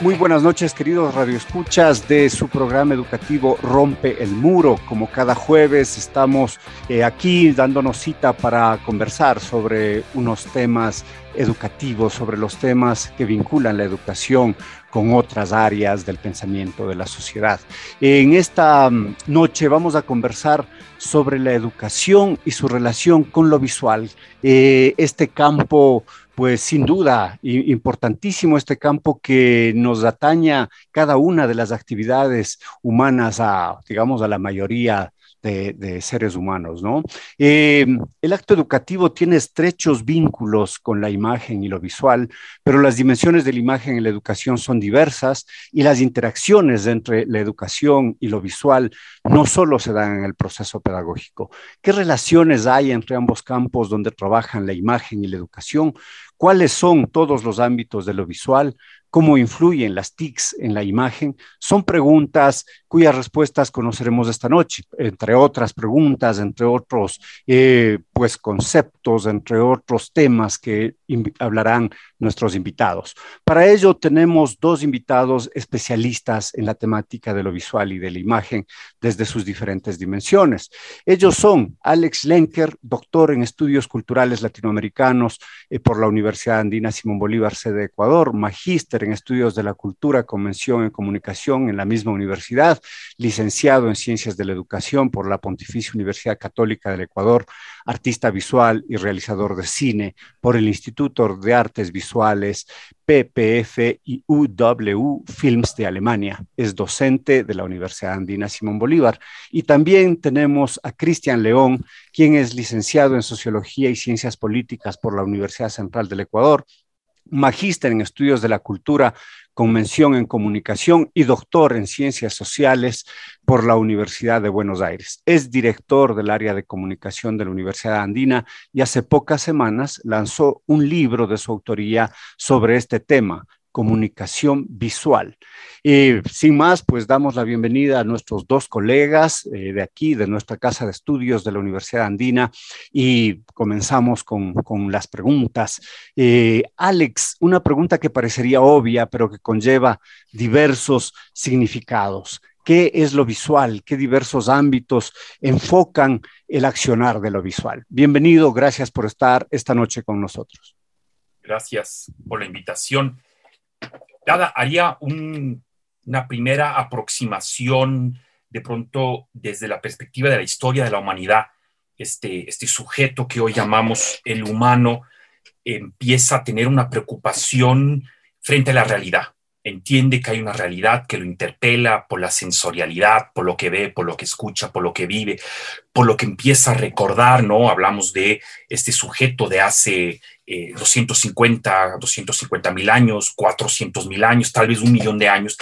Muy buenas noches, queridos radioescuchas de su programa educativo Rompe el Muro. Como cada jueves estamos eh, aquí dándonos cita para conversar sobre unos temas educativos, sobre los temas que vinculan la educación con otras áreas del pensamiento de la sociedad. En esta mm, noche vamos a conversar sobre la educación y su relación con lo visual. Eh, este campo pues sin duda, importantísimo este campo que nos ataña cada una de las actividades humanas a, digamos, a la mayoría de, seres humanos, ¿no? Eh, el acto educativo tiene estrechos vínculos con la imagen y lo visual, pero las dimensiones de la imagen en la educación son diversas y las interacciones entre la educación y lo visual no solo se dan en el proceso pedagógico. ¿Qué relaciones hay entre ambos campos donde trabajan la imagen y la educación? ¿Cuáles son todos los ámbitos de lo visual? Cómo influyen las TICs en la imagen, son preguntas cuyas respuestas conoceremos esta noche, entre otras preguntas, entre otros eh, pues conceptos, entre otros temas que hablarán nuestros invitados. Para ello tenemos dos invitados especialistas en la temática de lo visual y de la imagen desde sus diferentes dimensiones. Ellos son Alex Lenker, doctor en estudios culturales latinoamericanos eh, por la Universidad Andina Simón Bolívar, sede de Ecuador, magíster en Estudios de la Cultura, Convención en Comunicación en la misma universidad, licenciado en Ciencias de la Educación por la Pontificia Universidad Católica del Ecuador, artista visual y realizador de cine por el Instituto de Artes Visuales PPF y UW Films de Alemania. Es docente de la Universidad Andina Simón Bolívar. Y también tenemos a Cristian León, quien es licenciado en Sociología y Ciencias Políticas por la Universidad Central del Ecuador magíster en estudios de la cultura con mención en comunicación y doctor en ciencias sociales por la Universidad de Buenos Aires. Es director del área de comunicación de la Universidad Andina y hace pocas semanas lanzó un libro de su autoría sobre este tema, comunicación visual. Y sin más, pues damos la bienvenida a nuestros dos colegas eh, de aquí, de nuestra casa de estudios de la Universidad Andina, y comenzamos con, con las preguntas. Eh, Alex, una pregunta que parecería obvia, pero que conlleva diversos significados. ¿Qué es lo visual? ¿Qué diversos ámbitos enfocan el accionar de lo visual? Bienvenido, gracias por estar esta noche con nosotros. Gracias por la invitación. Nada, haría una primera aproximación de pronto desde la perspectiva de la historia de la humanidad. Este, este sujeto que hoy llamamos el humano empieza a tener una preocupación frente a la realidad. Entiende que hay una realidad que lo interpela por la sensorialidad, por lo que ve, por lo que escucha, por lo que vive, por lo que empieza a recordar, ¿no? Hablamos de este sujeto de hace 250, 250 mil años, 400 mil años, tal vez un millón de años,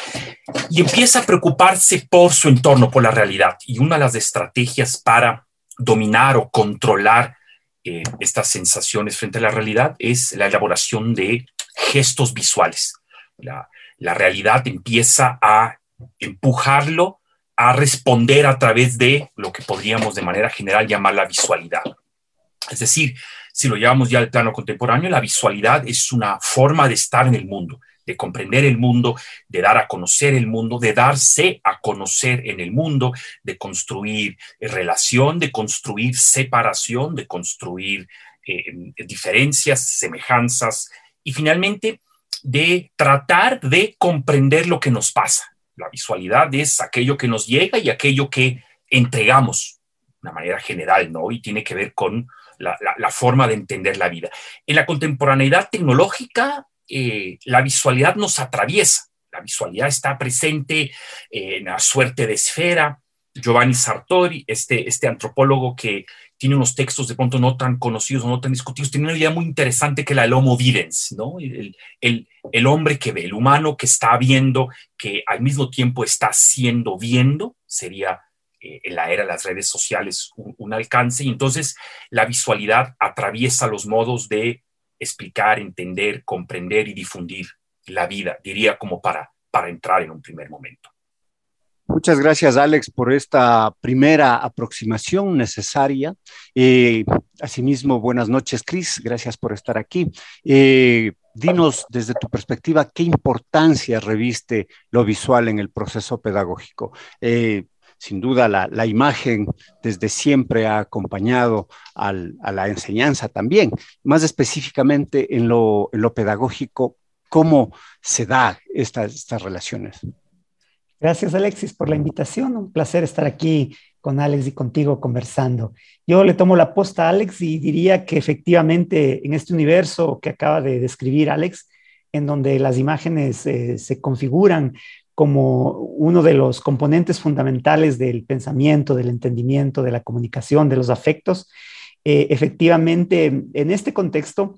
y empieza a preocuparse por su entorno, por la realidad. Y una de las estrategias para dominar o controlar eh, estas sensaciones frente a la realidad es la elaboración de gestos visuales. La, la realidad empieza a empujarlo a responder a través de lo que podríamos de manera general llamar la visualidad. Es decir, si lo llevamos ya al plano contemporáneo, la visualidad es una forma de estar en el mundo, de comprender el mundo, de dar a conocer el mundo, de darse a conocer en el mundo, de construir relación, de construir separación, de construir eh, diferencias, semejanzas y finalmente de tratar de comprender lo que nos pasa. La visualidad es aquello que nos llega y aquello que entregamos de una manera general, ¿no? Y tiene que ver con la, forma de entender la vida. En la contemporaneidad tecnológica, eh, la visualidad nos atraviesa. La visualidad está presente en la suerte de esfera. Giovanni Sartori, este, este antropólogo que tiene unos textos de pronto no tan conocidos no tan discutidos, tiene una idea muy interesante que la el homo videns, ¿no? El, el, el, hombre que ve, el humano que está viendo, que al mismo tiempo está siendo viendo, sería eh, en la era de las redes sociales un, alcance, y entonces la visualidad atraviesa los modos de explicar, entender, comprender y difundir la vida, diría como para, para entrar en un primer momento. Muchas gracias, Alex, por esta primera aproximación necesaria. Eh, asimismo, buenas noches, Cris. Gracias por estar aquí. Eh, dinos desde tu perspectiva qué importancia reviste lo visual en el proceso pedagógico. Eh, sin duda, la, imagen desde siempre ha acompañado a la enseñanza también. Más específicamente en lo, pedagógico, ¿cómo se da estas relaciones? Gracias Alexis por la invitación, un placer estar aquí con Alex y contigo conversando. Yo le tomo la posta a Alex y diría que efectivamente en este universo que acaba de describir Alex, en donde las imágenes eh, se configuran como uno de los componentes fundamentales del pensamiento, del entendimiento, de la comunicación, de los afectos, eh, efectivamente en este contexto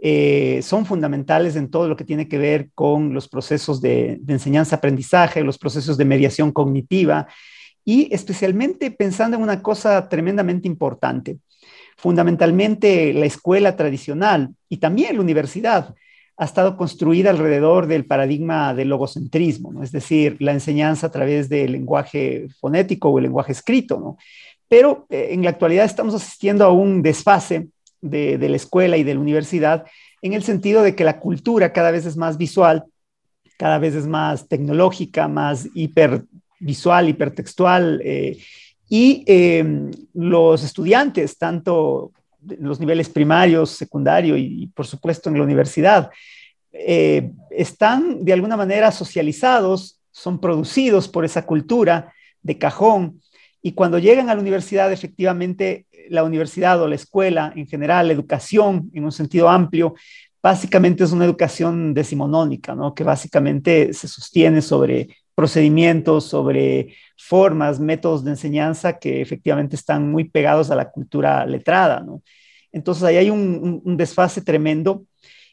eh, son fundamentales en todo lo que tiene que ver con los procesos de, enseñanza-aprendizaje, los procesos de mediación cognitiva y especialmente pensando en una cosa tremendamente importante. Fundamentalmente la escuela tradicional y también la universidad ha estado construida alrededor del paradigma del logocentrismo, es decir, la enseñanza a través del lenguaje fonético o el lenguaje escrito. Pero eh, en la actualidad estamos asistiendo a un desfase de, la escuela y de la universidad, en el sentido de que la cultura cada vez es más visual, cada vez es más tecnológica, más hipervisual, hipertextual, eh, y em, los estudiantes, tanto los niveles primarios, secundario y, por supuesto en la universidad, eh, están de alguna manera socializados, son producidos por esa cultura de cajón, y cuando llegan a la universidad, efectivamente, la universidad o la escuela en general, la educación en un sentido amplio, básicamente es una educación decimonónica, ¿no? que básicamente se sostiene sobre procedimientos, sobre formas, métodos de enseñanza que efectivamente están muy pegados a la cultura letrada. ¿no? Entonces ahí hay un, desfase tremendo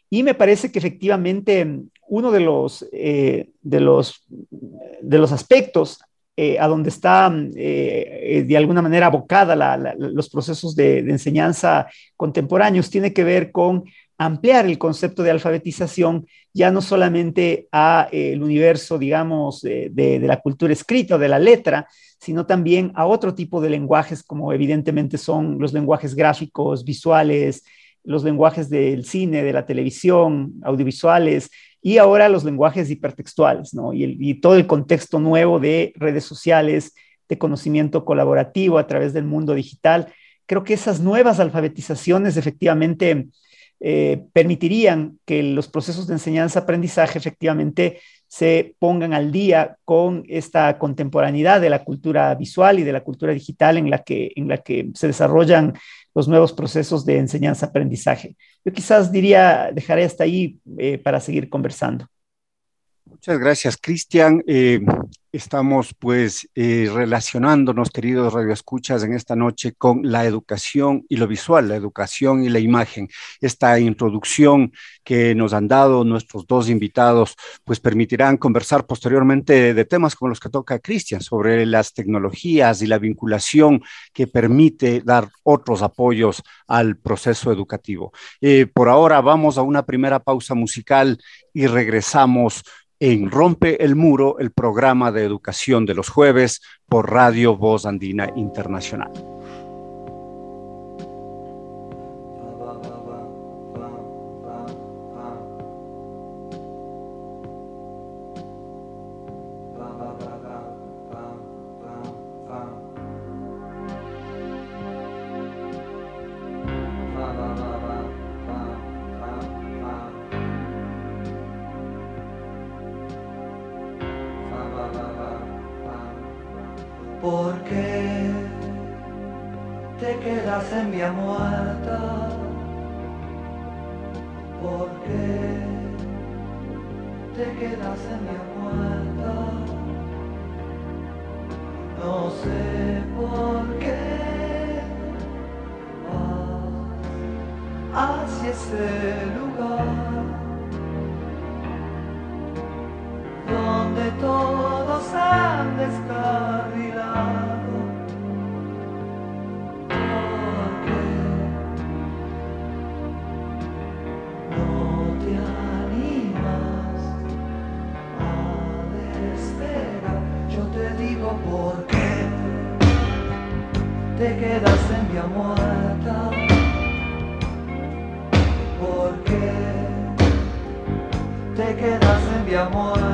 y me parece que efectivamente uno de los, eh, de los, de los aspectos eh, a donde está eh, de alguna manera abocada los procesos de, enseñanza contemporáneos, tiene que ver con ampliar el concepto de alfabetización ya no solamente a el universo, digamos, de, de, la cultura escrita o de la letra, sino también a otro tipo de lenguajes, como evidentemente son los lenguajes gráficos, visuales, los lenguajes del cine, de la televisión, audiovisuales, y ahora los lenguajes hipertextuales, ¿no? Y, todo el contexto nuevo de redes sociales, de conocimiento colaborativo a través del mundo digital. Creo que esas nuevas alfabetizaciones efectivamente eh, permitirían que los procesos de enseñanza-aprendizaje efectivamente se pongan al día con esta contemporaneidad de la cultura visual y de la cultura digital en la que, en la que se desarrollan los nuevos procesos de enseñanza-aprendizaje. Yo quizás diría, dejaré hasta ahí eh, para seguir conversando. Muchas gracias, Cristian. Eh, estamos pues eh, relacionándonos, queridos radioescuchas, en esta noche con la educación y lo visual, la educación y la imagen. Esta introducción que nos han dado nuestros dos invitados, pues permitirán conversar posteriormente de temas como los que toca Cristian, sobre las tecnologías y la vinculación que permite dar otros apoyos al proceso educativo. Eh, por ahora vamos a una primera pausa musical y regresamos en Rompe el Muro, el programa de educación de los jueves por Radio Voz Andina Internacional. Vas hacia ese lugar amor.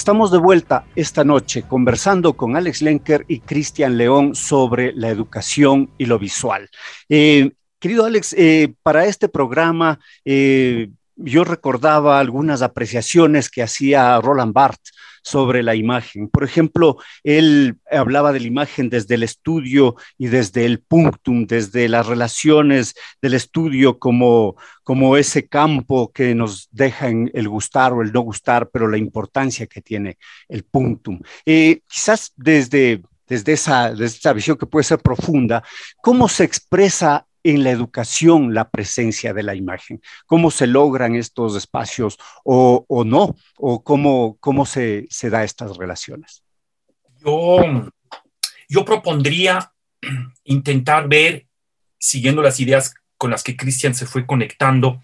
Estamos de vuelta esta noche conversando con Alex Lenker y Cristian León sobre la educación y lo visual. Eh, querido Alex, eh, para este programa eh, yo recordaba algunas apreciaciones que hacía Roland Barthes sobre la imagen. Por ejemplo, él hablaba de la imagen desde el estudio y desde el punctum, desde las relaciones del estudio como, como ese campo que nos deja en el gustar o el no gustar, pero la importancia que tiene el punctum. Eh, quizás desde desde esa, desde esa visión que puede ser profunda, ¿cómo se expresa en la educación la presencia de la imagen? ¿Cómo se logran estos espacios o, no? ¿O cómo, cómo se, se da estas relaciones? Yo, yo propondría intentar ver, siguiendo las ideas con las que Cristian se fue conectando,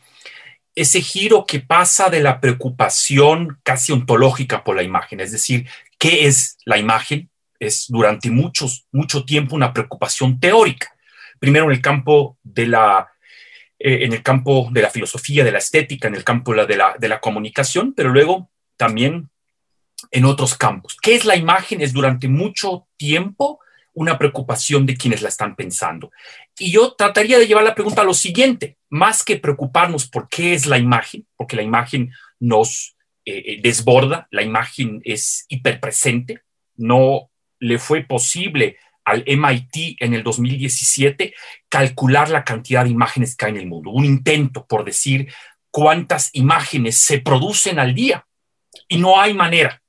ese giro que pasa de la preocupación casi ontológica por la imagen, es decir, ¿qué es la imagen? Es durante muchos, mucho tiempo una preocupación teórica primero en el campo de la, eh, en el campo de la filosofía, de la estética, en el campo de la, de la comunicación, pero luego también en otros campos. ¿Qué es la imagen? Es durante mucho tiempo una preocupación de quienes la están pensando. Y yo trataría de llevar la pregunta a lo siguiente, más que preocuparnos por qué es la imagen, porque la imagen nos eh, eh, desborda, la imagen es hiperpresente, no le fue posible al MIT en el 2017 calcular la cantidad de imágenes que hay en el mundo, un intento por decir cuántas imágenes se producen al día y no hay manera.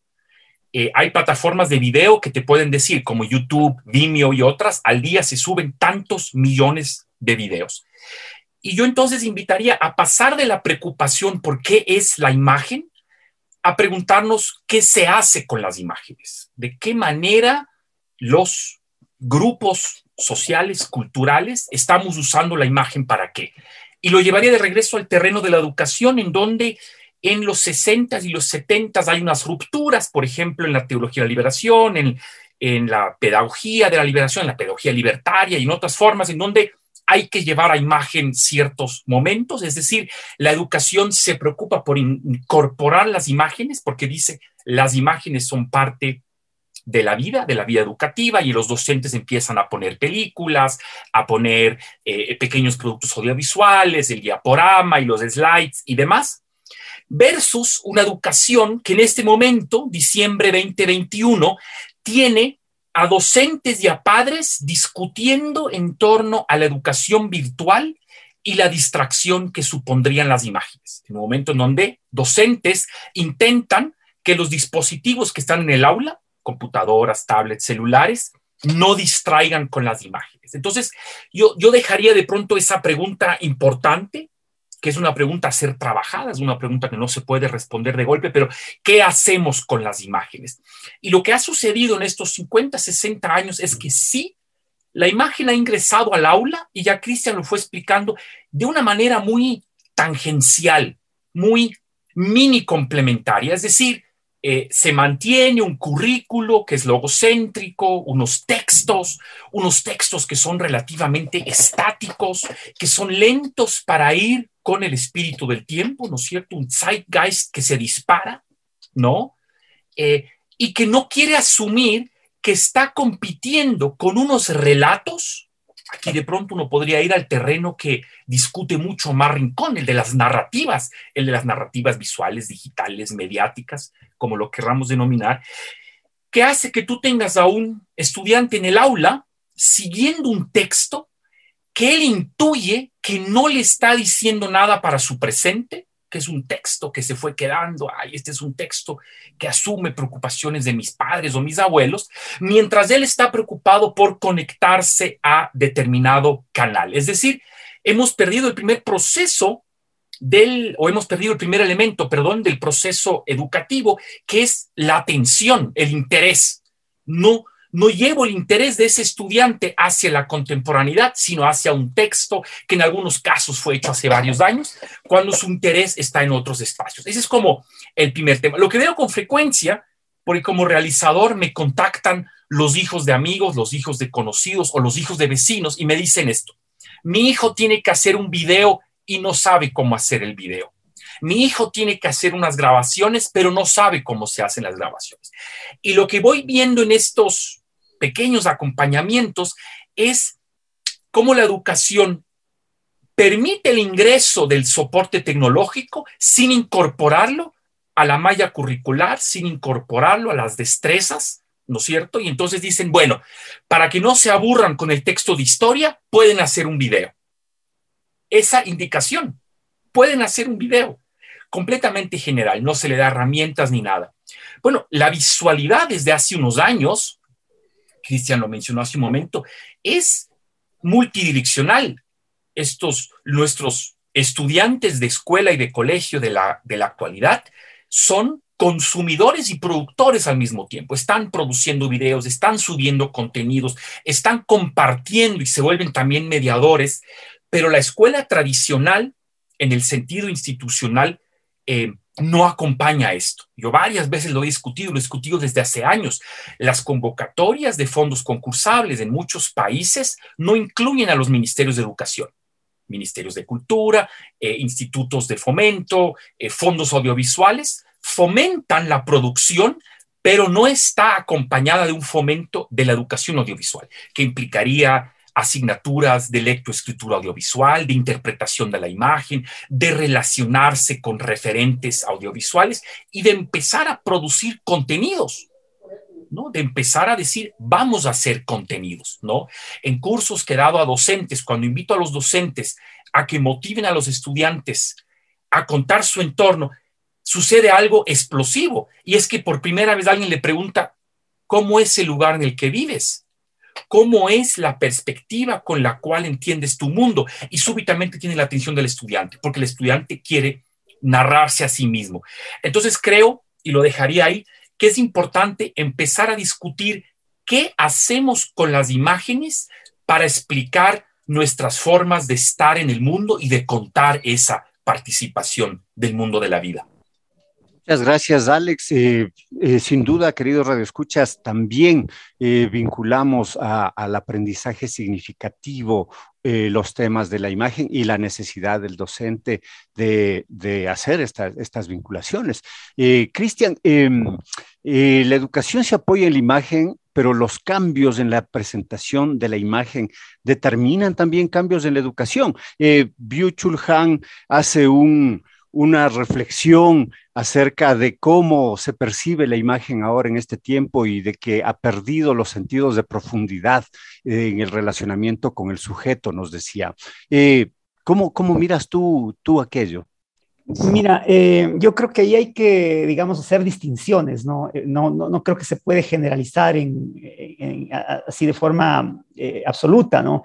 Eh, hay plataformas de video que te pueden decir, como YouTube, Vimeo y otras, al día se suben tantos millones de videos. Y yo entonces invitaría a pasar de la preocupación por qué es la imagen a preguntarnos qué se hace con las imágenes, de qué manera los grupos sociales, culturales, estamos usando la imagen para qué. Y lo llevaría de regreso al terreno de la educación, en donde en los 60 y los 70 hay unas rupturas, por ejemplo, en la teología de la liberación, en, en la pedagogía de la liberación, en la pedagogía libertaria y en otras formas, en donde hay que llevar a imagen ciertos momentos, es decir, la educación se preocupa por incorporar las imágenes porque dice las imágenes son parte de la vida, de la vida educativa, y los docentes empiezan a poner películas, a poner eh, pequeños productos audiovisuales, el diaporama y los slides y demás, versus una educación que en este momento, diciembre 2021, tiene a docentes y a padres discutiendo en torno a la educación virtual y la distracción que supondrían las imágenes. En un momento en donde docentes intentan que los dispositivos que están en el aula, computadoras, tablets, celulares, no distraigan con las imágenes. Entonces, yo, yo dejaría de pronto esa pregunta importante que es una pregunta a ser trabajada, es una pregunta que no se puede responder de golpe, pero ¿qué hacemos con las imágenes? Y lo que ha sucedido en estos 50, 60 años es que sí, la imagen ha ingresado al aula y ya Cristian lo fue explicando de una manera muy tangencial, muy mini complementaria, es decir, eh, se mantiene un currículo que es logocéntrico, unos textos, unos textos que son relativamente estáticos, que son lentos para ir con el espíritu del tiempo, ¿no es cierto? Un zeitgeist que se dispara, ¿no? Eh, y que no quiere asumir que está compitiendo con unos relatos. Aquí de pronto uno podría ir al terreno que discute mucho más Rincón, el de las narrativas, el de las narrativas visuales, digitales, mediáticas, como lo querramos denominar, que hace que tú tengas a un estudiante en el aula siguiendo un texto que él intuye que no le está diciendo nada para su presente, que es un texto que se fue quedando, ay, este es un texto que asume preocupaciones de mis padres o mis abuelos, mientras él está preocupado por conectarse a determinado canal. Es decir, hemos perdido el primer proceso del, o hemos perdido el primer elemento, perdón, del proceso educativo, que es la atención, el interés. No, no llevo el interés de ese estudiante hacia la contemporaneidad, sino hacia un texto que en algunos casos fue hecho hace varios años, cuando su interés está en otros espacios. Ese es como el primer tema. Lo que veo con frecuencia, porque como realizador me contactan los hijos de amigos, los hijos de conocidos o los hijos de vecinos y me dicen esto. Mi hijo tiene que hacer un video y no sabe cómo hacer el video. Mi hijo tiene que hacer unas grabaciones, pero no sabe cómo se hacen las grabaciones. Y lo que voy viendo en estos pequeños acompañamientos es cómo la educación permite el ingreso del soporte tecnológico sin incorporarlo a la malla curricular, sin incorporarlo a las destrezas, ¿no es cierto? Y entonces dicen, bueno, para que no se aburran con el texto de historia, pueden hacer un video. Esa indicación, pueden hacer un video completamente general, no se le da herramientas ni nada. Bueno, la visualidad desde hace unos años, Cristian lo mencionó hace un momento, es multidireccional. Estos, nuestros estudiantes de escuela y de colegio de la, de la actualidad son consumidores y productores al mismo tiempo. Están produciendo videos, están subiendo contenidos, están compartiendo y se vuelven también mediadores, pero la escuela tradicional, en el sentido institucional, eh, no acompaña esto. Yo varias veces lo he discutido, lo he discutido desde hace años. Las convocatorias de fondos concursables en muchos países no incluyen a los ministerios de educación, ministerios de cultura, eh, institutos de fomento, eh, fondos audiovisuales, fomentan la producción, pero no está acompañada de un fomento de la educación audiovisual, que implicaría asignaturas de lectoescritura audiovisual, de interpretación de la imagen, de relacionarse con referentes audiovisuales y de empezar a producir contenidos ¿no? De empezar a decir, vamos a hacer contenidos, ¿no? En cursos que he dado a docentes, cuando invito a los docentes a que motiven a los estudiantes a contar su entorno, sucede algo explosivo. Y es que por primera vez alguien le pregunta, ¿cómo es el lugar en el que vives? ¿Cómo es la perspectiva con la cual entiendes tu mundo? Y súbitamente tiene la atención del estudiante, porque el estudiante quiere narrarse a sí mismo. Entonces creo, y lo dejaría ahí, que es importante empezar a discutir qué hacemos con las imágenes para explicar nuestras formas de estar en el mundo y de contar esa participación del mundo de la vida. Muchas gracias, Alex. Eh, eh, sin duda, queridos radioescuchas, también eh, vinculamos al aprendizaje significativo los temas de la imagen y la necesidad del docente de, hacer esta, estas vinculaciones. Cristian, em, la educación se apoya en la imagen, pero los cambios en la presentación de la imagen determinan también cambios en la educación. Eh, Byung-Chul Han hace un, una reflexión acerca de cómo se percibe la imagen ahora en este tiempo y de que ha perdido los sentidos de profundidad eh, en el relacionamiento con el sujeto, nos decía. Eh, ¿cómo, ¿Cómo miras tú, tú aquello? Mira, eh, yo creo que ahí hay que, digamos, hacer distinciones, ¿no? No, no, no creo que se puede generalizar en, así de forma absoluta, ¿no?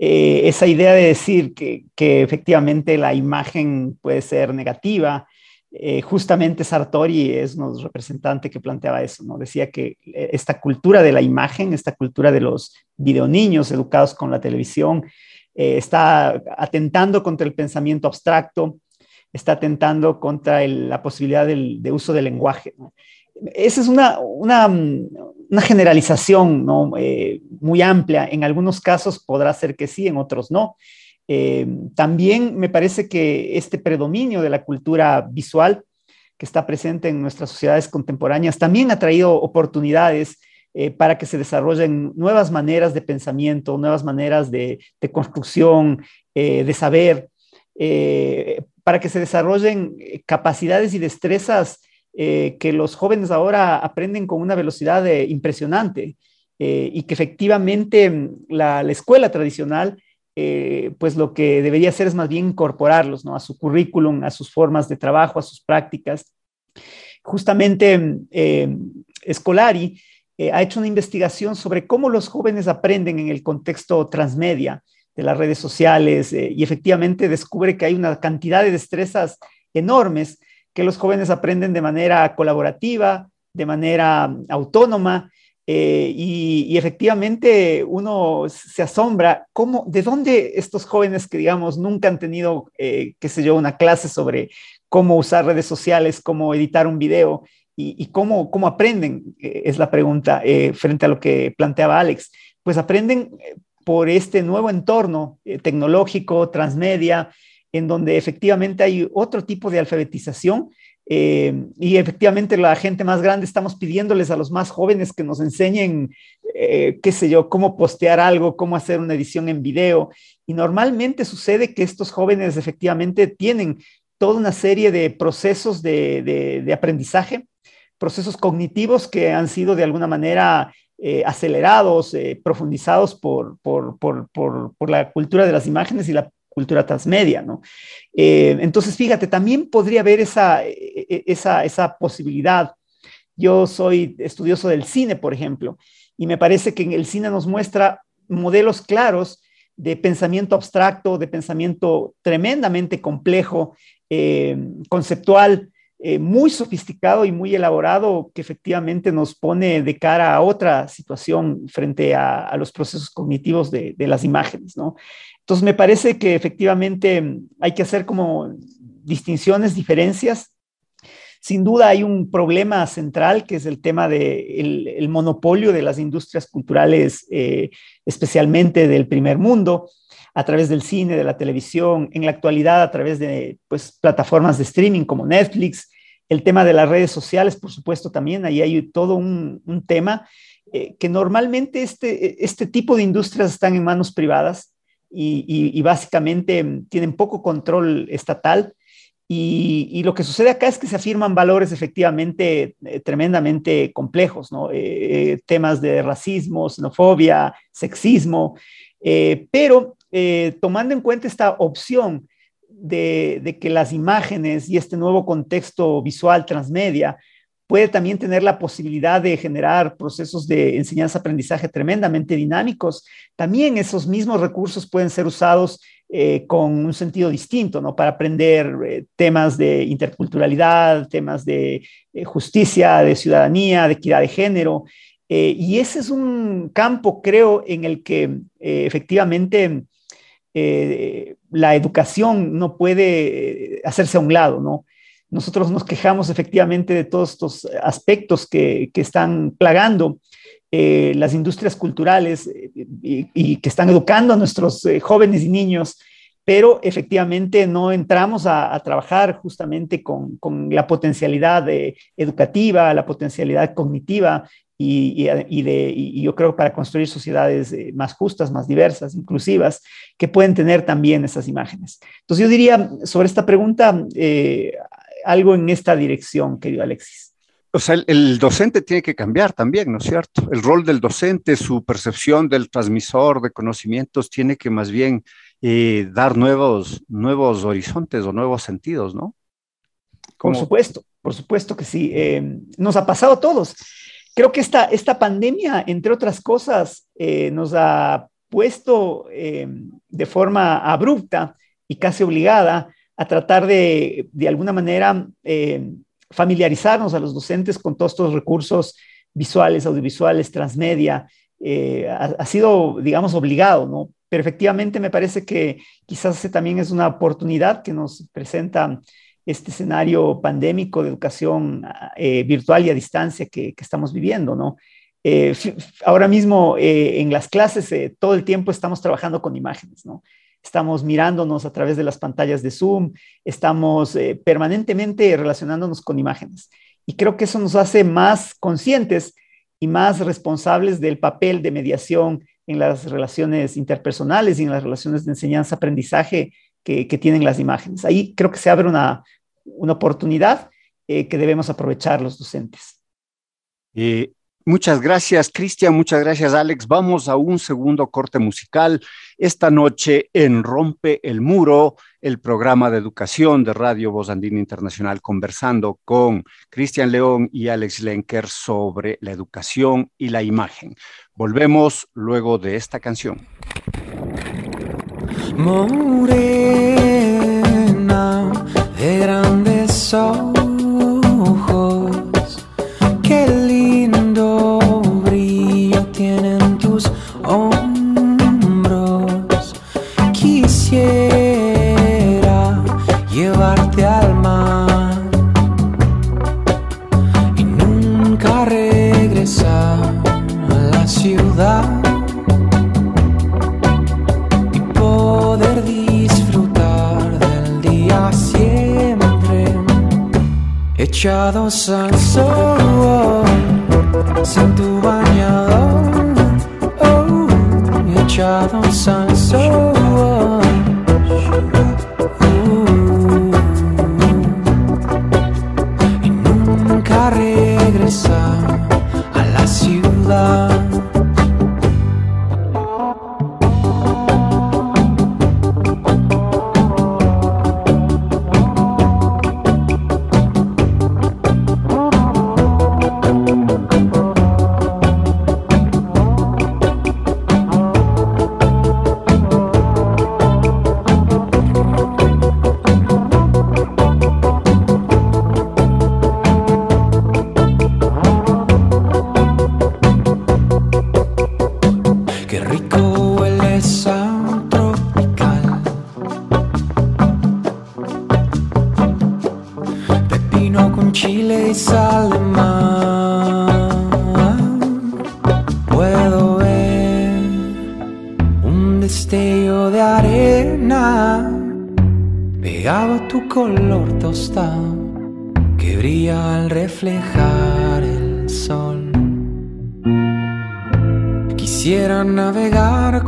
Eh, esa idea de decir que, que, efectivamente la imagen puede ser negativa. Eh, justamente Sartori es un representante que planteaba eso, ¿no? Decía que eh, esta cultura de la imagen, esta cultura de los videoniños educados con la televisión, eh, está atentando contra el pensamiento abstracto, está atentando contra el, la posibilidad del, de uso del lenguaje. ¿no? Esa es una, una, una generalización ¿no? eh, muy amplia. En algunos casos podrá ser que sí, en otros no. Eh, también me parece que este predominio de la cultura visual que está presente en nuestras sociedades contemporáneas también ha traído oportunidades eh, para que se desarrollen nuevas maneras de pensamiento, nuevas maneras de, construcción, de saber, para que se desarrollen capacidades y destrezas eh, que los jóvenes ahora aprenden con una velocidad de, impresionante eh, y que efectivamente mm, la, la escuela tradicional, eh, pues lo que debería hacer es más bien incorporarlos ¿no? a su currículum, a sus formas de trabajo, a sus prácticas. Justamente mm, eh, Escolari eh, ha hecho una investigación sobre cómo los jóvenes aprenden en el contexto transmedia de las redes sociales eh, y efectivamente descubre que hay una cantidad de destrezas enormes que los jóvenes aprenden de manera colaborativa, de manera autónoma, eh, y, efectivamente uno se asombra cómo, de dónde estos jóvenes que digamos nunca han tenido, eh, qué sé yo, una clase sobre cómo usar redes sociales, cómo editar un video y, cómo, cómo aprenden, eh, es la pregunta frente a lo que planteaba Alex. Pues aprenden por este nuevo entorno tecnológico, transmedia, en donde efectivamente hay otro tipo de alfabetización eh, y efectivamente la gente más grande estamos pidiéndoles a los más jóvenes que nos enseñen, eh, qué sé yo, cómo postear algo, cómo hacer una edición en video. Y normalmente sucede que estos jóvenes efectivamente tienen toda una serie de procesos de, de, aprendizaje, procesos cognitivos que han sido de alguna manera eh, acelerados, profundizados por, por, por, por, la cultura de las imágenes y la cultura transmedia, ¿no? Eh, entonces, fíjate, también podría haber esa, e, e, esa, esa posibilidad. Yo soy estudioso del cine, por ejemplo, y me parece que en el cine nos muestra modelos claros de pensamiento abstracto, de pensamiento tremendamente complejo, eh, conceptual, eh, muy sofisticado y muy elaborado que efectivamente nos pone de cara a otra situación frente a, los procesos cognitivos de, de, las imágenes, ¿no? Entonces me parece que efectivamente hay que hacer como distinciones, diferencias. Sin duda hay un problema central que es el tema del de el monopolio de las industrias culturales, eh, especialmente del primer mundo, a través del cine, de la televisión, en la actualidad a través de pues, plataformas de streaming como Netflix, el tema de las redes sociales, por supuesto, también, ahí hay todo un, tema eh, que normalmente este, este tipo de industrias están en manos privadas y, básicamente tienen poco control estatal Y, lo que sucede acá es que se afirman valores efectivamente eh, tremendamente complejos, ¿no? Eh, temas de racismo, xenofobia, sexismo, eh, pero tomando en cuenta esta opción de, de, que las imágenes y este nuevo contexto visual transmedia puede también tener la posibilidad de generar procesos de enseñanza-aprendizaje tremendamente dinámicos, también esos mismos recursos pueden ser usados eh, con un sentido distinto, ¿no? Para aprender eh, temas de interculturalidad, temas de eh, justicia, de ciudadanía, de equidad de género. Y ese es un campo, creo, en el que efectivamente la educación no puede hacerse a un lado, ¿no? Nosotros nos quejamos efectivamente de todos estos aspectos que, que están plagando eh, las industrias culturales eh, y, y, que están educando a nuestros eh, jóvenes y niños, pero efectivamente no entramos a, a trabajar justamente con, con la potencialidad educativa, la potencialidad cognitiva y, y, y, de, yo creo para construir sociedades más justas, más diversas, inclusivas, que pueden tener también esas imágenes. Entonces yo diría sobre esta pregunta eh, algo en esta dirección, querido Alexis. O sea, el, el, docente tiene que cambiar también, ¿no es cierto? El rol del docente, su percepción del transmisor de conocimientos tiene que más bien eh, dar nuevos, nuevos horizontes o nuevos sentidos, ¿no? ¿Cómo? Por supuesto, por supuesto que sí. Eh, nos ha pasado a todos. Creo que esta, esta pandemia, entre otras cosas, eh, nos ha puesto de forma abrupta y casi obligada a tratar de, de alguna manera, eh, familiarizarnos a los docentes con todos estos recursos visuales, audiovisuales, transmedia, eh, ha, sido, digamos, obligado, ¿no? Pero efectivamente me parece que quizás también es una oportunidad que nos presenta este escenario pandémico de educación eh, virtual y a distancia que, estamos viviendo, ¿no? Eh, ahora mismo en las clases todo el tiempo estamos trabajando con imágenes, ¿no? Estamos mirándonos a través de las pantallas de Zoom, estamos eh, permanentemente relacionándonos con imágenes. Y creo que eso nos hace más conscientes y más responsables del papel de mediación en las relaciones interpersonales y en las relaciones de enseñanza-aprendizaje que, tienen las imágenes. Ahí creo que se abre una, una oportunidad eh, que debemos aprovechar los docentes. Eh, Muchas gracias, Cristian. Muchas gracias, Alex. Vamos a un segundo corte musical. Esta noche en Rompe el Muro, el programa de educación de Radio Voz Andina Internacional, conversando con Cristian León y Alex Lenker sobre la educación y la imagen. Volvemos luego de esta canción. Morena de grandes ojos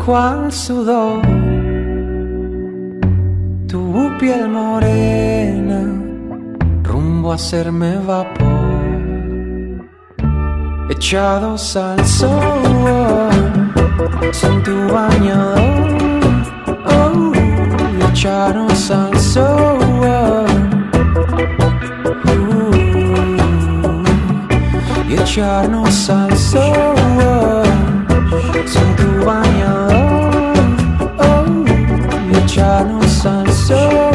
cual sudor. Tu piel morena, rumbo a hacerme vapor, echados al sol, sin tu bañador, oh, echados al sol. echarnos al sol echarnos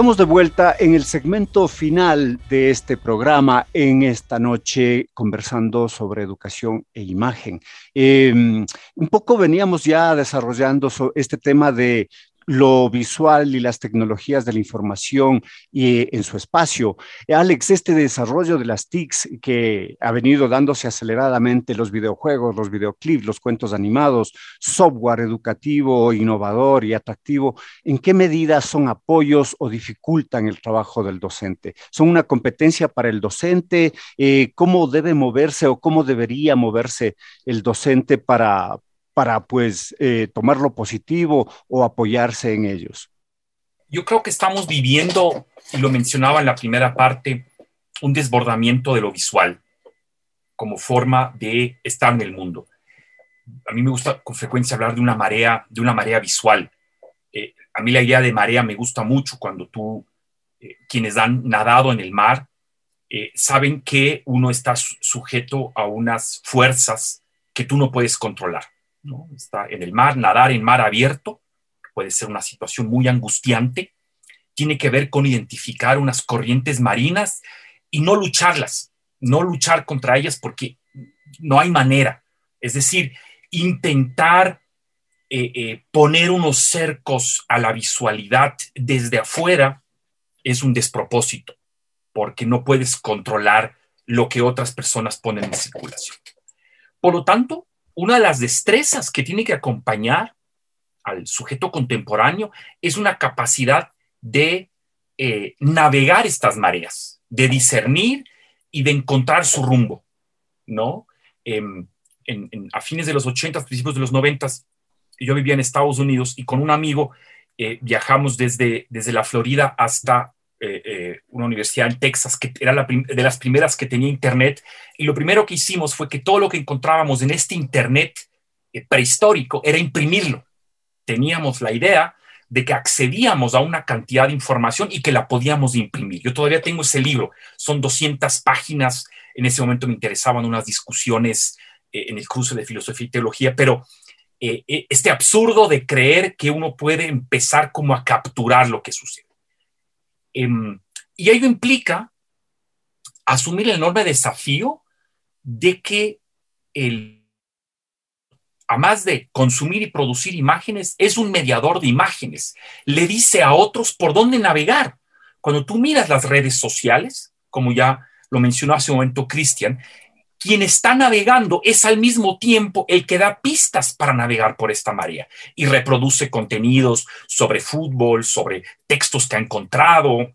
Estamos de vuelta en el segmento final de este programa en esta noche conversando sobre educación e imagen. Eh, un poco veníamos ya desarrollando este tema de lo visual y las tecnologías de la información y, en su espacio. Eh, Alex, este desarrollo de las TICs que ha venido dándose aceleradamente los videojuegos, los videoclips, los cuentos animados, software educativo, innovador y atractivo, ¿en qué medida son apoyos o dificultan el trabajo del docente? ¿Son una competencia para el docente? Eh, ¿Cómo debe moverse o cómo debería moverse el docente para, para pues, eh, tomar lo positivo o apoyarse en ellos? Yo creo que estamos viviendo, y lo mencionaba en la primera parte, un desbordamiento de lo visual como forma de estar en el mundo. A mí me gusta con frecuencia hablar de una marea, de una marea visual. Eh, a mí la idea de marea me gusta mucho cuando tú, eh, quienes han nadado en el mar, eh, saben que uno está su- sujeto a unas fuerzas que tú no puedes controlar. ¿No? Está en el mar, nadar en mar abierto puede ser una situación muy angustiante, tiene que ver con identificar unas corrientes marinas y no lucharlas, no luchar contra ellas porque no hay manera. Es decir, intentar eh, eh, poner unos cercos a la visualidad desde afuera es un despropósito, porque no puedes controlar lo que otras personas ponen en circulación. Por lo tanto, una de las destrezas que tiene que acompañar al sujeto contemporáneo es una capacidad de eh, navegar estas mareas, de discernir y de encontrar su rumbo, ¿no? Em, a fines de los 80, principios de los 90, yo vivía en Estados Unidos y con un amigo eh, viajamos desde, desde la Florida hasta eh, eh, una universidad en Texas, que era la de las primeras que tenía Internet, y lo primero que hicimos fue que todo lo que encontrábamos en este Internet eh, prehistórico era imprimirlo. Teníamos la idea de que accedíamos a una cantidad de información y que la podíamos imprimir. Yo todavía tengo ese libro, son 200 páginas, en ese momento me interesaban unas discusiones en el curso de filosofía y teología, pero este absurdo de creer que uno puede empezar como a capturar lo que sucede. Eh, y ello implica asumir el enorme desafío de que el, a más de consumir y producir imágenes, es un mediador de imágenes. Le dice a otros por dónde navegar. Cuando tú miras las redes sociales, como ya lo mencionó hace un momento Cristian, quien está navegando es al mismo tiempo el que da pistas para navegar por esta marea y reproduce contenidos sobre fútbol, sobre textos que ha encontrado,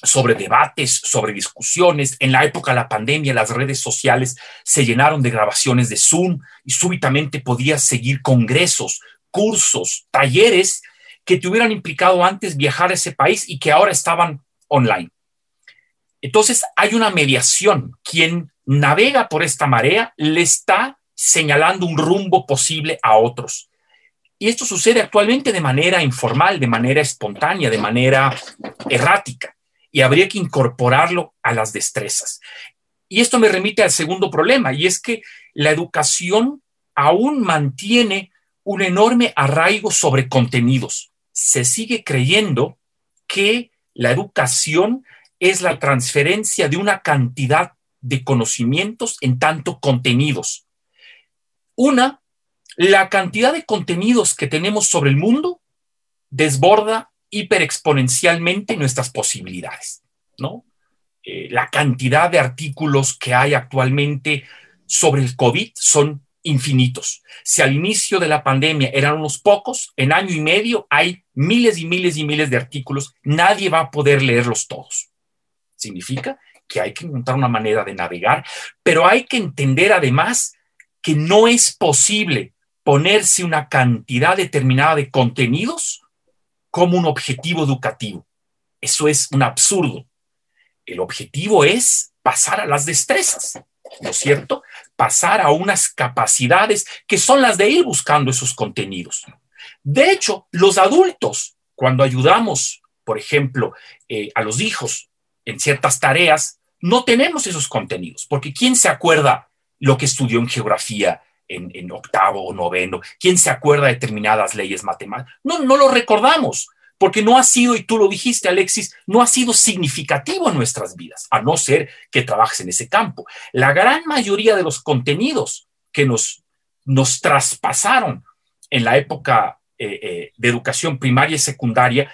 sobre debates, sobre discusiones. En la época de la pandemia, las redes sociales se llenaron de grabaciones de Zoom y súbitamente podías seguir congresos, cursos, talleres que te hubieran implicado antes viajar a ese país y que ahora estaban online. Entonces hay una mediación. Quien navega por esta marea le está señalando un rumbo posible a otros. Y esto sucede actualmente de manera informal, de manera espontánea, de manera errática. Y habría que incorporarlo a las destrezas. Y esto me remite al segundo problema, y es que la educación aún mantiene un enorme arraigo sobre contenidos. Se sigue creyendo que la educación es la transferencia de una cantidad de conocimientos en tanto contenidos. Una, la cantidad de contenidos que tenemos sobre el mundo desborda hiperexponencialmente nuestras posibilidades, ¿no? Eh, la cantidad de artículos que hay actualmente sobre el COVID son infinitos. Si al inicio de la pandemia eran unos pocos, en año y medio hay miles y miles y miles de artículos, nadie va a poder leerlos todos. Significa que hay que encontrar una manera de navegar, pero hay que entender además que no es posible ponerse una cantidad determinada de contenidos como un objetivo educativo. Eso es un absurdo. El objetivo es pasar a las destrezas, ¿no es cierto? Pasar a unas capacidades que son las de ir buscando esos contenidos. De hecho, los adultos, cuando ayudamos, por ejemplo, eh, a los hijos en ciertas tareas, no tenemos esos contenidos, porque ¿quién se acuerda lo que estudió en geografía en, octavo o noveno? ¿Quién se acuerda de determinadas leyes matemáticas? No, no lo recordamos, porque no ha sido, y tú lo dijiste, Alexis, no ha sido significativo en nuestras vidas, a no ser que trabajes en ese campo. La gran mayoría de los contenidos que nos, nos traspasaron en la época eh, eh, de educación primaria y secundaria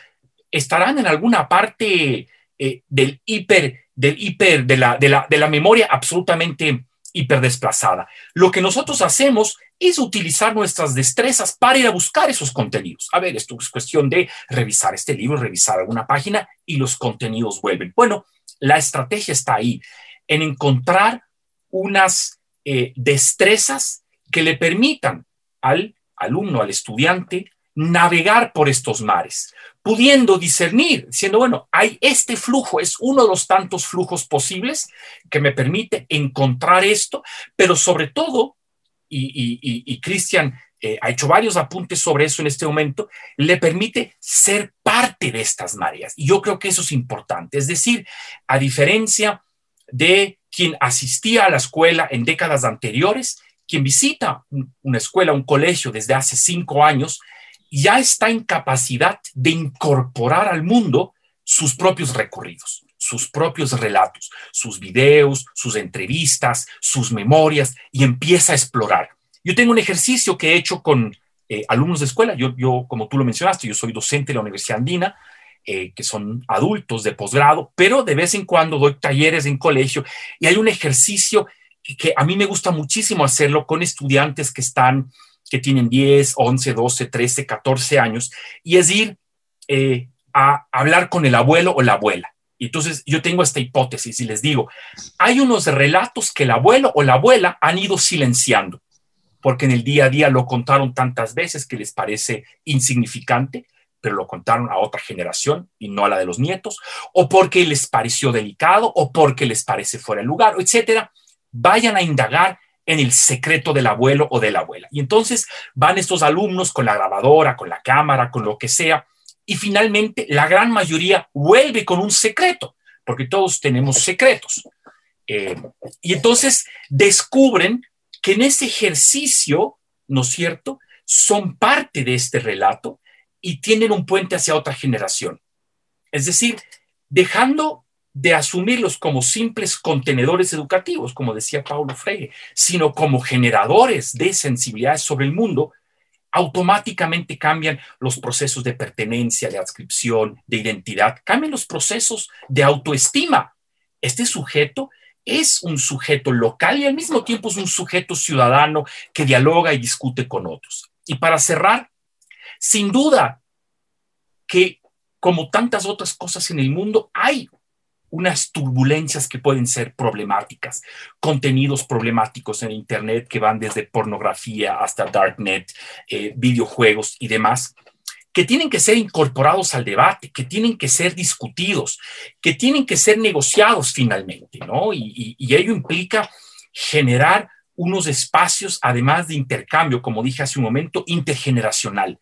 estarán en alguna parte eh, del hiper, del hiper, de la, de la, de la memoria absolutamente hiperdesplazada. Lo que nosotros hacemos es utilizar nuestras destrezas para ir a buscar esos contenidos. A ver, esto es cuestión de revisar este libro, revisar alguna página y los contenidos vuelven. Bueno, la estrategia está ahí, en encontrar unas eh, destrezas que le permitan al alumno, al estudiante, navegar por estos mares, pudiendo discernir, diciendo, bueno, hay este flujo, es uno de los tantos flujos posibles que me permite encontrar esto, pero sobre todo, y, Cristian eh, ha hecho varios apuntes sobre eso en este momento, le permite ser parte de estas mareas. Y yo creo que eso es importante. Es decir, a diferencia de quien asistía a la escuela en décadas anteriores, quien visita una escuela, un colegio desde hace cinco años, ya está en capacidad de incorporar al mundo sus propios recorridos, sus propios relatos, sus videos, sus entrevistas, sus memorias y empieza a explorar. Yo tengo un ejercicio que he hecho con eh, alumnos de escuela, yo, yo, como tú lo mencionaste, yo soy docente de la Universidad Andina, eh, que son adultos de posgrado, pero de vez en cuando doy talleres en colegio y hay un ejercicio que a mí me gusta muchísimo hacerlo con estudiantes que están que tienen 10, 11, 12, 13, 14 años, y es ir eh, a hablar con el abuelo o la abuela. Y entonces yo tengo esta hipótesis y les digo, hay unos relatos que el abuelo o la abuela han ido silenciando, porque en el día a día lo contaron tantas veces que les parece insignificante, pero lo contaron a otra generación y no a la de los nietos, o porque les pareció delicado, o porque les parece fuera de lugar, etcétera. Vayan a indagar en el secreto del abuelo o de la abuela. Y entonces van estos alumnos con la grabadora, con la cámara, con lo que sea, y finalmente la gran mayoría vuelve con un secreto, porque todos tenemos secretos. Eh, y entonces descubren que en ese ejercicio, ¿no es cierto?, son parte de este relato y tienen un puente hacia otra generación. Es decir, dejando de asumirlos como simples contenedores educativos, como decía Paulo Freire, sino como generadores de sensibilidades sobre el mundo, automáticamente cambian los procesos de pertenencia, de adscripción, de identidad, cambian los procesos de autoestima. Este sujeto es un sujeto local y al mismo tiempo es un sujeto ciudadano que dialoga y discute con otros. Y para cerrar, sin duda que como tantas otras cosas en el mundo, hay unas turbulencias que pueden ser problemáticas, contenidos problemáticos en Internet que van desde pornografía hasta Darknet, eh, videojuegos y demás, que tienen que ser incorporados al debate, que tienen que ser discutidos, que tienen que ser negociados finalmente, ¿no? Y, ello implica generar unos espacios, además de intercambio, como dije hace un momento, intergeneracional.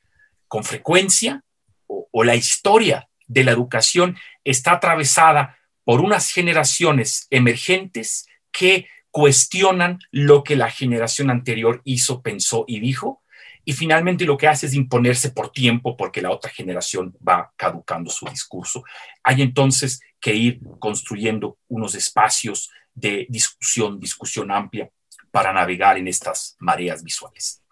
Con frecuencia, o la historia de la educación está atravesada por unas generaciones emergentes que cuestionan lo que la generación anterior hizo, pensó y dijo, y finalmente lo que hace es imponerse por tiempo porque la otra generación va caducando su discurso. Hay entonces que ir construyendo unos espacios de discusión, discusión amplia para navegar en estas mareas visuales.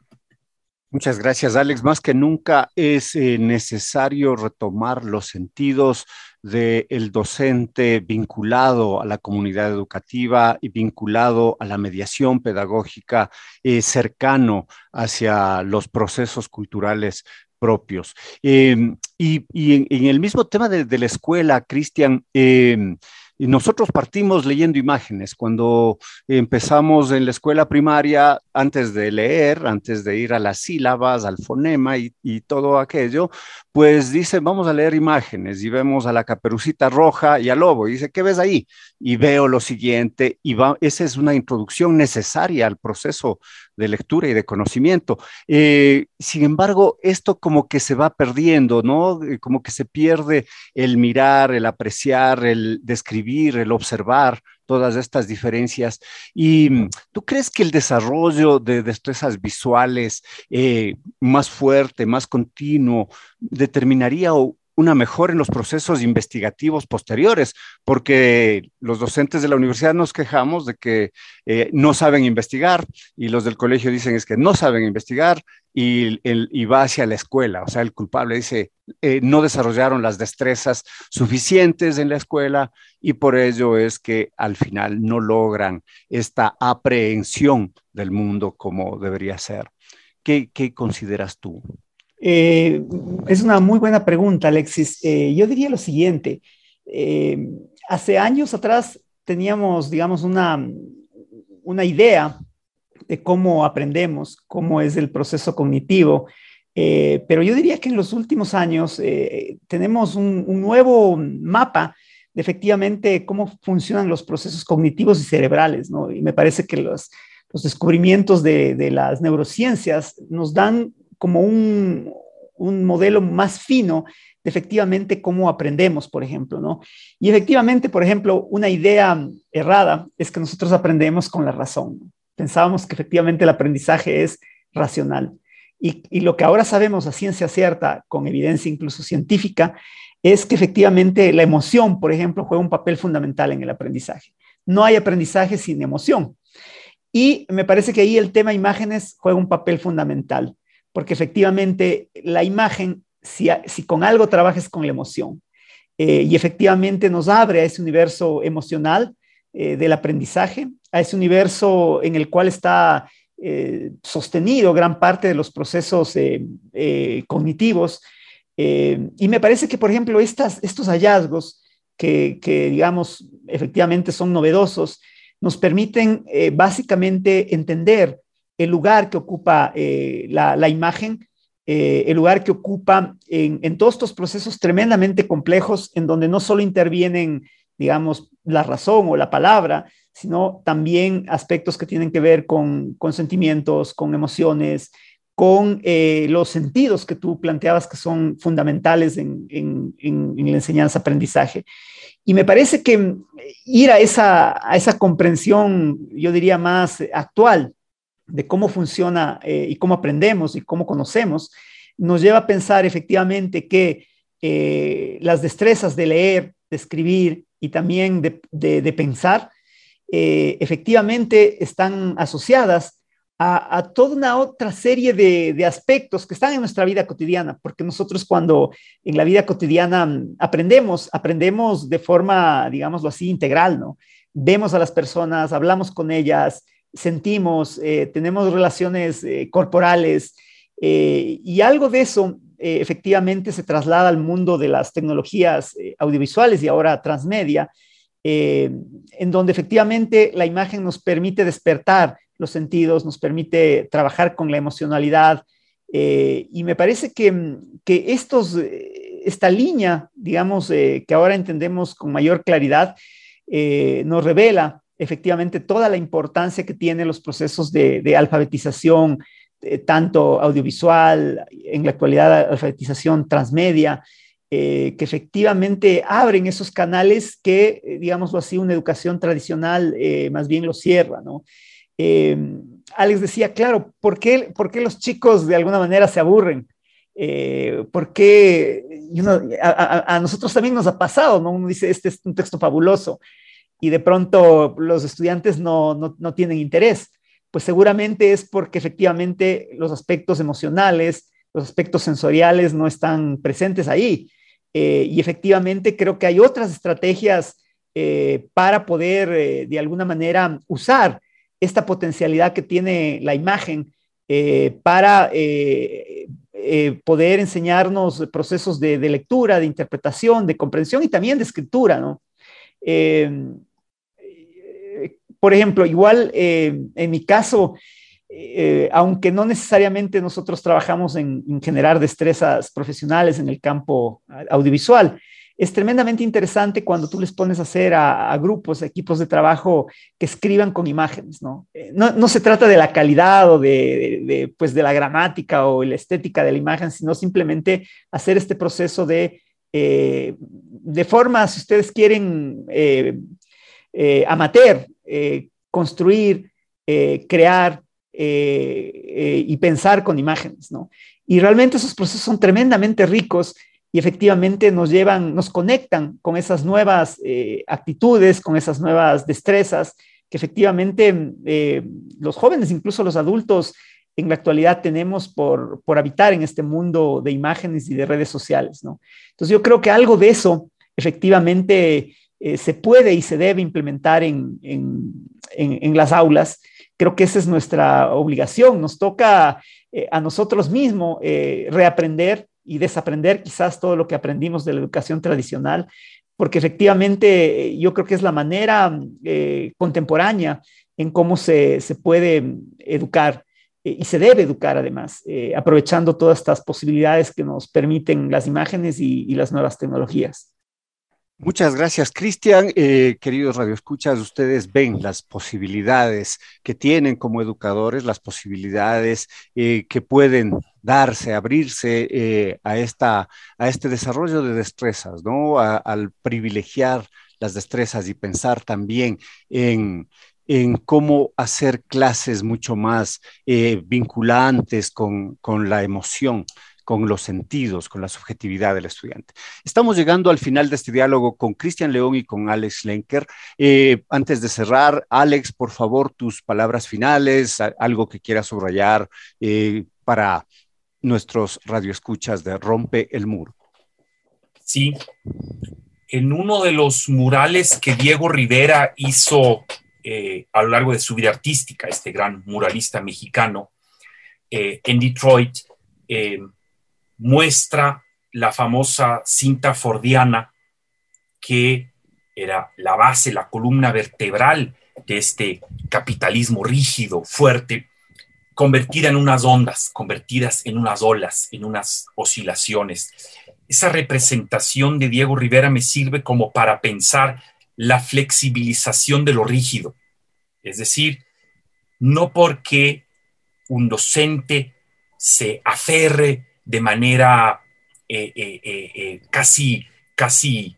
Muchas gracias, Alex. Más que nunca es eh, necesario retomar los sentidos del docente vinculado a la comunidad educativa y vinculado a la mediación pedagógica eh, cercano hacia los procesos culturales propios. Em, y, en, el mismo tema de, de la escuela, Cristian, em, y nosotros partimos leyendo imágenes. Cuando empezamos en la escuela primaria, antes de leer, antes de ir a las sílabas, al fonema y, todo aquello, pues dice, vamos a leer imágenes y vemos a la caperucita roja y al lobo. Y dice, ¿qué ves ahí? Y veo lo siguiente y va, esa es una introducción necesaria al proceso de lectura y de conocimiento. Eh, sin embargo, esto como que se va perdiendo, ¿no? Eh, como que se pierde el mirar, el apreciar, el describir, el observar todas estas diferencias. ¿Y mm, tú crees que el desarrollo de destrezas visuales eh, más fuerte, más continuo, determinaría una mejora en los procesos investigativos posteriores, porque los docentes de la universidad nos quejamos de que eh, no saben investigar y los del colegio dicen es que no saben investigar y, va hacia la escuela. O sea, el culpable dice, eh, no desarrollaron las destrezas suficientes en la escuela y por ello es que al final no logran esta aprehensión del mundo como debería ser. ¿Qué, qué consideras tú? Eh, es una muy buena pregunta, Alexis. Eh, yo diría lo siguiente. Eh, hace años atrás teníamos, digamos, una, una idea de cómo aprendemos, cómo es el proceso cognitivo, pero yo diría que en los últimos años tenemos un, nuevo mapa de efectivamente cómo funcionan los procesos cognitivos y cerebrales, ¿no? Y me parece que los, los descubrimientos de, de las neurociencias nos dan como un, modelo más fino de efectivamente cómo aprendemos, por ejemplo, ¿no? Y efectivamente, por ejemplo, una idea errada es que nosotros aprendemos con la razón. Pensábamos que efectivamente el aprendizaje es racional. Y, y, lo que ahora sabemos a ciencia cierta, con evidencia incluso científica, es que efectivamente la emoción, por ejemplo, juega un papel fundamental en el aprendizaje. No hay aprendizaje sin emoción. Y me parece que ahí el tema imágenes juega un papel fundamental porque efectivamente la imagen, si, con algo trabajas con la emoción, eh, y efectivamente nos abre a ese universo emocional eh, del aprendizaje, a ese universo en el cual está eh, sostenido gran parte de los procesos cognitivos. y me parece que, por ejemplo, estas, estos hallazgos que, que, digamos, efectivamente son novedosos, nos permiten básicamente entender el lugar que ocupa eh, la, imagen, eh, el lugar que ocupa en, todos estos procesos tremendamente complejos en donde no solo intervienen, digamos, la razón o la palabra, sino también aspectos que tienen que ver con, sentimientos, con emociones, con eh, los sentidos que tú planteabas que son fundamentales en, la enseñanza-aprendizaje. Y me parece que ir a esa comprensión, yo diría, más actual de cómo funciona eh, y cómo aprendemos y cómo conocemos, nos lleva a pensar efectivamente que eh, las destrezas de leer, de escribir y también de, pensar, eh, efectivamente están asociadas a, toda una otra serie de, aspectos que están en nuestra vida cotidiana, porque nosotros cuando en la vida cotidiana aprendemos, aprendemos de forma, digámoslo así, integral, ¿no? Vemos a las personas, hablamos con ellas, sentimos, eh, tenemos relaciones eh, corporales eh, y algo de eso efectivamente se traslada al mundo de las tecnologías audiovisuales y ahora transmedia, en donde efectivamente la imagen nos permite despertar los sentidos, nos permite trabajar con la emocionalidad y me parece que, que estos, esta línea, digamos, que ahora entendemos con mayor claridad, nos revela efectivamente toda la importancia que tienen los procesos de, alfabetización, eh, tanto audiovisual, en la actualidad alfabetización transmedia, eh, que efectivamente abren esos canales que, eh, digámoslo así, una educación tradicional más bien lo cierra, ¿no? Alex decía, claro, ¿por qué, ¿por qué, los chicos de alguna manera se aburren? porque a, a, nosotros también nos ha pasado, ¿no? Uno dice, este es un texto fabuloso, y de pronto los estudiantes no, no, no tienen interés? Pues seguramente es porque efectivamente los aspectos emocionales, los aspectos sensoriales no están presentes ahí. Eh, y efectivamente creo que hay otras estrategias eh, para poder eh, de alguna manera usar esta potencialidad que tiene la imagen para poder enseñarnos procesos de, de, lectura, de interpretación, de comprensión y también de escritura, ¿no? Por ejemplo, igual en mi caso, eh, aunque no necesariamente nosotros trabajamos en, generar destrezas profesionales en el campo audiovisual, es tremendamente interesante cuando tú les pones a hacer a, grupos, equipos de trabajo que escriban con imágenes, ¿no? Eh, no, se trata de la calidad o de, pues de la gramática o la estética de la imagen, sino simplemente hacer este proceso de, eh, de forma, si ustedes quieren, amateur, construir, crear, eh, eh, y pensar con imágenes, ¿no? Y realmente esos procesos son tremendamente ricos y efectivamente nos llevan, nos conectan con esas nuevas eh, actitudes, con esas nuevas destrezas que efectivamente los jóvenes, incluso los adultos, en la actualidad tenemos por, por habitar en este mundo de imágenes y de redes sociales, ¿no? Entonces yo creo que algo de eso efectivamente se puede y se debe implementar en, en, en las aulas creo que esa es nuestra obligación. Nos toca eh, a nosotros mismos eh, reaprender y desaprender quizás todo lo que aprendimos de la educación tradicional, porque efectivamente eh, yo creo que es la manera contemporánea en cómo se, puede educar y se debe educar además, aprovechando todas estas posibilidades que nos permiten las imágenes y las nuevas tecnologías. Muchas gracias, Cristian. Eh, queridos radioescuchas, ustedes ven las posibilidades que tienen como educadores, las posibilidades eh, que pueden darse, abrirse eh, a, esta, a este desarrollo de destrezas, ¿no? al privilegiar las destrezas y pensar también en, en cómo hacer clases mucho más vinculantes con, con la emoción con los sentidos, con la subjetividad del estudiante. Estamos llegando al final de este diálogo con Cristian León y con Alex Lenker. Eh, antes de cerrar, Alex, por favor, tus palabras finales, algo que quieras subrayar eh, para nuestros radioescuchas de Rompe el Muro. Sí, en uno de los murales que Diego Rivera hizo eh, a lo largo de su vida artística, este gran muralista mexicano, en Detroit, muestra la famosa cinta fordiana que era la base, la columna vertebral de este capitalismo rígido, fuerte, convertida en unas ondas, convertidas en unas olas, en unas oscilaciones. Esa representación de Diego Rivera me sirve como para pensar la flexibilización de lo rígido. Es decir, no porque un docente se aferre de manera eh, eh, eh, casi, casi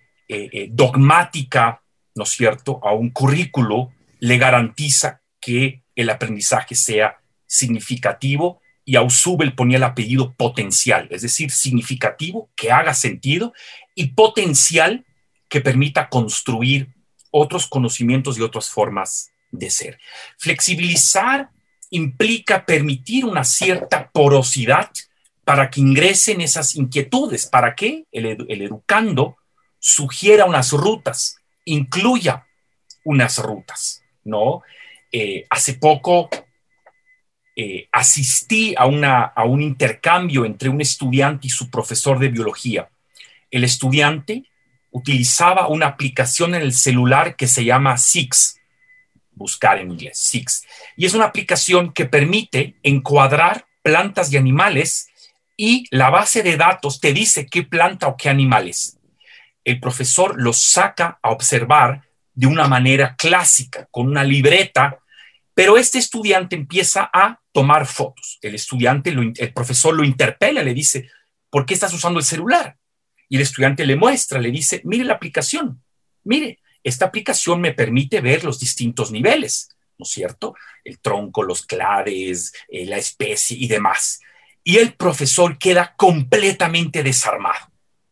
dogmática, ¿no es cierto?, a un currículo, le garantiza que el aprendizaje sea significativo y a Usubel ponía el apellido potencial, es decir, significativo, que haga sentido y potencial que permita construir otros conocimientos y otras formas de ser. Flexibilizar implica permitir una cierta porosidad para que ingresen esas inquietudes, para que el, educando sugiera unas rutas, incluya unas rutas, ¿no? Eh, hace poco eh, asistí a, una, a un intercambio entre un estudiante y su profesor de biología. El estudiante utilizaba una aplicación en el celular que se llama Six, buscar en inglés, Six, y es una aplicación que permite encuadrar plantas y animales y la base de datos te dice qué planta o qué animales. El profesor los saca a observar de una manera clásica, con una libreta, pero este estudiante empieza a tomar fotos. El estudiante, el profesor lo interpela, le dice, ¿por qué estás usando el celular? Y el estudiante le muestra, le dice, mire la aplicación, mire, esta aplicación me permite ver los distintos niveles, ¿no es cierto? El tronco, los clades, eh, la especie y demás y el profesor queda completamente desarmado.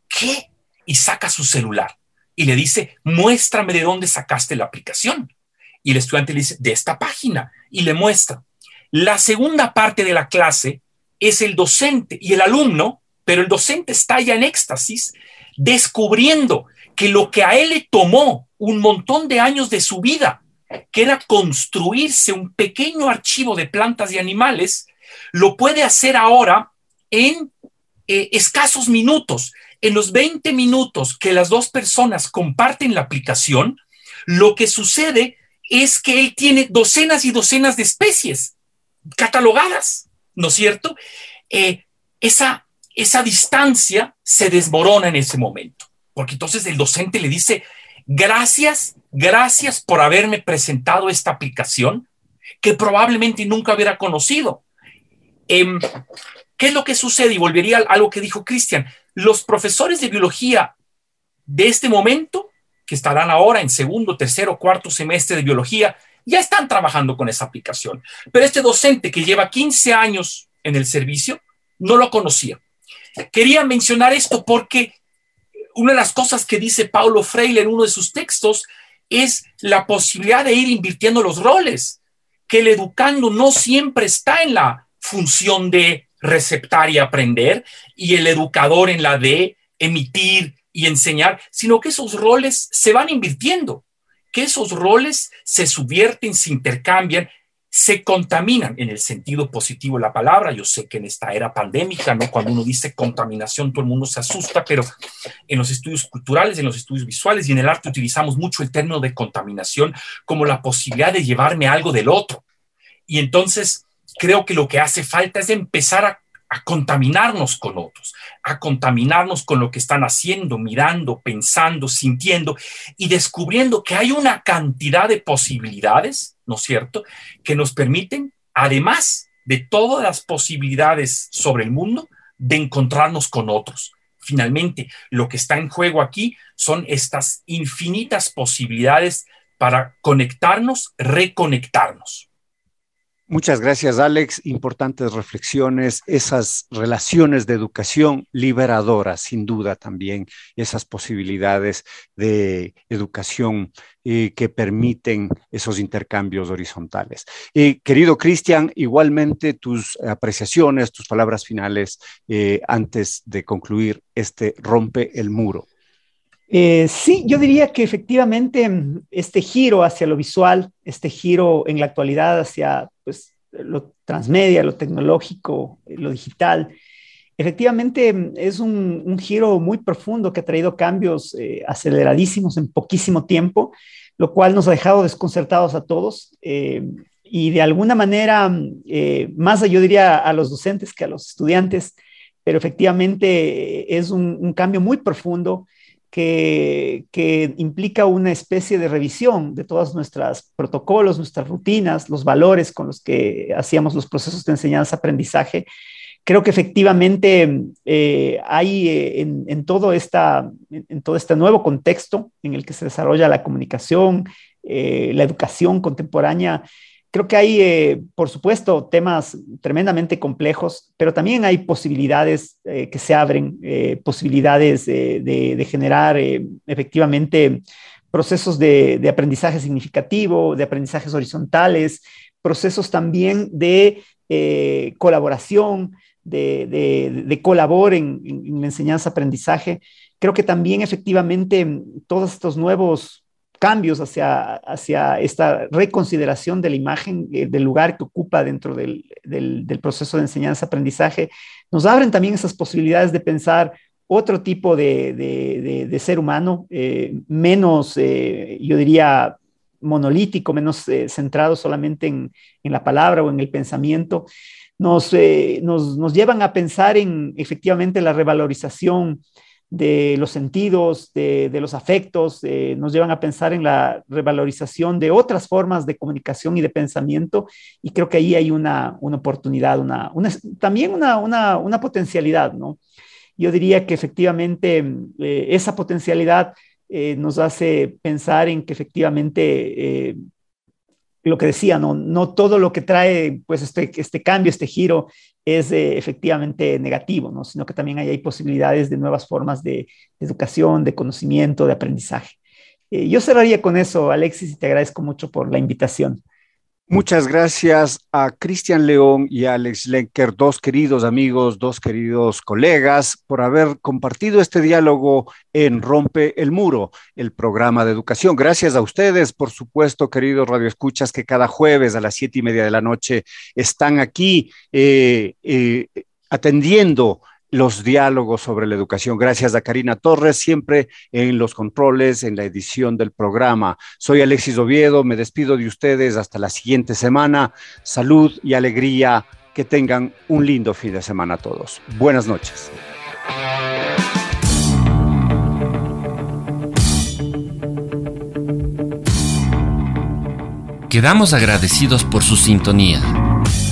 ¿Qué? Y saca su celular y le dice, muéstrame de dónde sacaste la aplicación. Y el estudiante le dice, de esta página, y le muestra. La segunda parte de la clase es el docente y el alumno, pero el docente está ya en éxtasis, descubriendo que lo que a él le tomó un montón de años de su vida, que era construirse un pequeño archivo de plantas y animales, lo puede hacer ahora en eh, escasos minutos. En los 20 minutos que las dos personas comparten la aplicación, lo que sucede es que él tiene docenas y docenas de especies catalogadas, ¿no es cierto? Eh, esa, esa distancia se desmorona en ese momento, porque entonces el docente le dice, gracias, gracias por haberme presentado esta aplicación que probablemente nunca hubiera conocido. Em, ¿Qué es lo que sucede? Y volvería a algo que dijo Cristian. Los profesores de biología de este momento, que estarán ahora en segundo, tercero, cuarto semestre de biología, ya están trabajando con esa aplicación. Pero este docente que lleva 15 años en el servicio, no lo conocía. Quería mencionar esto porque una de las cosas que dice Paulo Freire en uno de sus textos es la posibilidad de ir invirtiendo los roles, que el educando no siempre está en la función de receptar y aprender y el educador en la de emitir y enseñar, sino que esos roles se van invirtiendo, que esos roles se subvierten, se intercambian se contaminan en el sentido positivo de la palabra. Yo sé que en esta era pandémica, ¿no? Cuando uno dice contaminación, todo el mundo se asusta, pero en los estudios culturales, en los estudios visuales y en el arte utilizamos mucho el término de contaminación como la posibilidad de llevarme algo del otro. Y entonces creo que lo que hace falta es empezar a contaminarnos con otros, a contaminarnos con lo que están haciendo, mirando, pensando, sintiendo y descubriendo que hay una cantidad de posibilidades, ¿no es cierto?, que nos permiten, además de todas las posibilidades sobre el mundo, de encontrarnos con otros. Finalmente, lo que está en juego aquí son estas infinitas posibilidades para conectarnos, reconectarnos. Muchas gracias, Alex. Importantes reflexiones, esas relaciones de educación liberadoras, sin duda también, esas posibilidades de educación eh, que permiten esos intercambios horizontales. Y querido Cristian, igualmente tus apreciaciones, tus palabras finales eh, antes de concluir este Rompe el Muro. Eh, sí, yo diría que efectivamente mm, este giro hacia lo visual, este giro en la actualidad hacia pues, lo transmedia, lo tecnológico, eh, lo digital, efectivamente mm, es un, giro muy profundo que ha traído cambios eh, aceleradísimos en poquísimo tiempo, lo cual nos ha dejado desconcertados a todos. y de alguna manera, mm, más yo diría a los docentes que a los estudiantes, pero efectivamente es un cambio muy profundo que, implica una especie de revisión de todos nuestros protocolos, nuestras rutinas, los valores con los que hacíamos los procesos de enseñanza-aprendizaje. Creo que efectivamente eh, hay eh, en, todo este nuevo contexto en el que se desarrolla la comunicación, eh, la educación contemporánea, Creo que hay, eh, por supuesto, temas tremendamente complejos, pero también hay posibilidades eh, que se abren, eh, posibilidades de, generar efectivamente procesos de, aprendizaje significativo, de aprendizajes horizontales, procesos también de colaboración, de, de, colabor en, en la enseñanza-aprendizaje. Creo que también efectivamente todos estos nuevos cambios hacia, hacia esta reconsideración de la imagen, eh, del lugar que ocupa dentro del, del, proceso de enseñanza-aprendizaje, nos abren también esas posibilidades de pensar otro tipo de, de, ser humano, eh, menos, eh, yo diría, monolítico, menos centrado solamente en, en, la palabra o en el pensamiento. Nos, nos, nos, llevan a pensar en efectivamente la revalorización de los sentidos, de, los afectos, eh, nos llevan a pensar en la revalorización de otras formas de comunicación y de pensamiento, y creo que ahí hay una, oportunidad, una, también una, potencialidad, ¿no? Yo diría que efectivamente eh, esa potencialidad eh, nos hace pensar en que efectivamente lo que decía, no, no todo lo que trae pues este, este cambio, este giro es eh, efectivamente negativo, ¿no? sino que también hay, hay posibilidades de nuevas formas de, educación, de conocimiento, de aprendizaje. Eh, yo cerraría con eso, Alexis, y te agradezco mucho por la invitación. Muchas gracias a Cristian León y a Alex Lenker, dos queridos amigos, dos queridos colegas, por haber compartido este diálogo en Rompe el Muro, el programa de educación. Gracias a ustedes, por supuesto, queridos radioescuchas, que cada jueves a las siete y media de la noche están aquí eh, eh, atendiendo los diálogos sobre la educación. Gracias a Karina Torres, siempre en los controles, en la edición del programa. Soy Alexis Oviedo, me despido de ustedes hasta la siguiente semana. Salud y alegría, que tengan un lindo fin de semana todos. Buenas noches. Quedamos agradecidos por su sintonía.